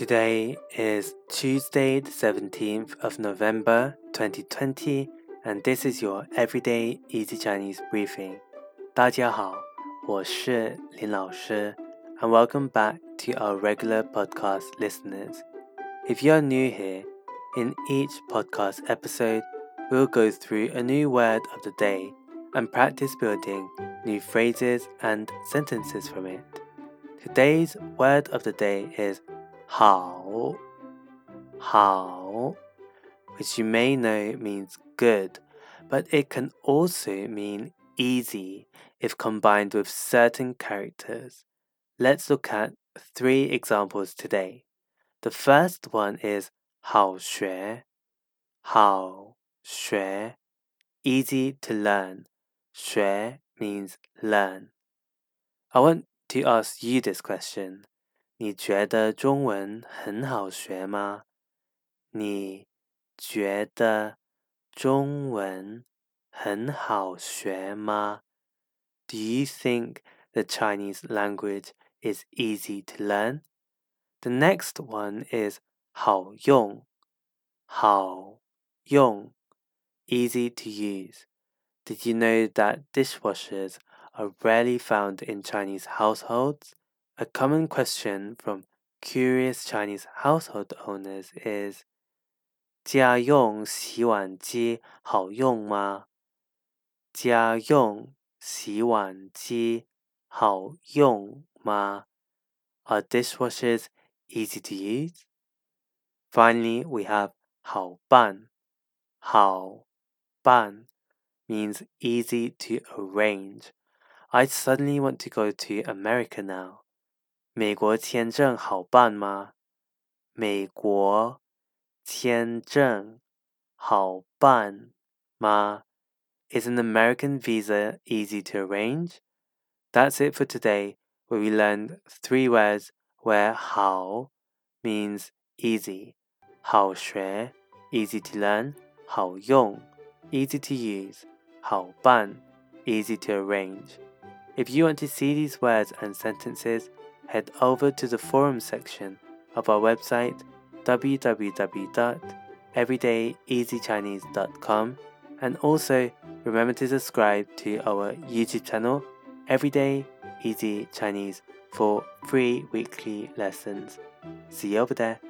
Today is Tuesday, the 17th of November 2020, and this is your Everyday Easy Chinese Briefing. 大家好，我是林老师, and welcome back to our regular podcast listeners. If you are new here, in each podcast episode, we'll go through a new word of the day and practice building new phrases and sentences from it. Today's word of the day is 好,好, which you may know means good, but it can also mean easy if combined with certain characters. Let's look at three examples today. The first one is 好学,好学, easy to learn. 学 means learn. I want to ask you this question. 你觉得中文很好学吗？你觉得中文很好学吗？Do you think the Chinese language is easy to learn? The next one is 好用，好用，easy to use. Did you know that dishwashers are rarely found in Chinese households? A common question from curious Chinese household owners is 家用洗碗机好用吗？家用洗碗机好用吗？Are dishwashers easy to use? Finally, we have 好办。好办 means easy to arrange. I suddenly want to go to America now. 美国签证好办吗？美国签证好办吗？Is an American visa easy to arrange? That's it for today, where we learned three words where 好 means easy, 好学 easy to learn, 好用 easy to use, 好办 easy to arrange. If you want to see these words and sentences, head over to the forum section of our website www.everydayeasychinese.com and also remember to subscribe to our YouTube channel Everyday Easy Chinese for free weekly lessons. See you over there.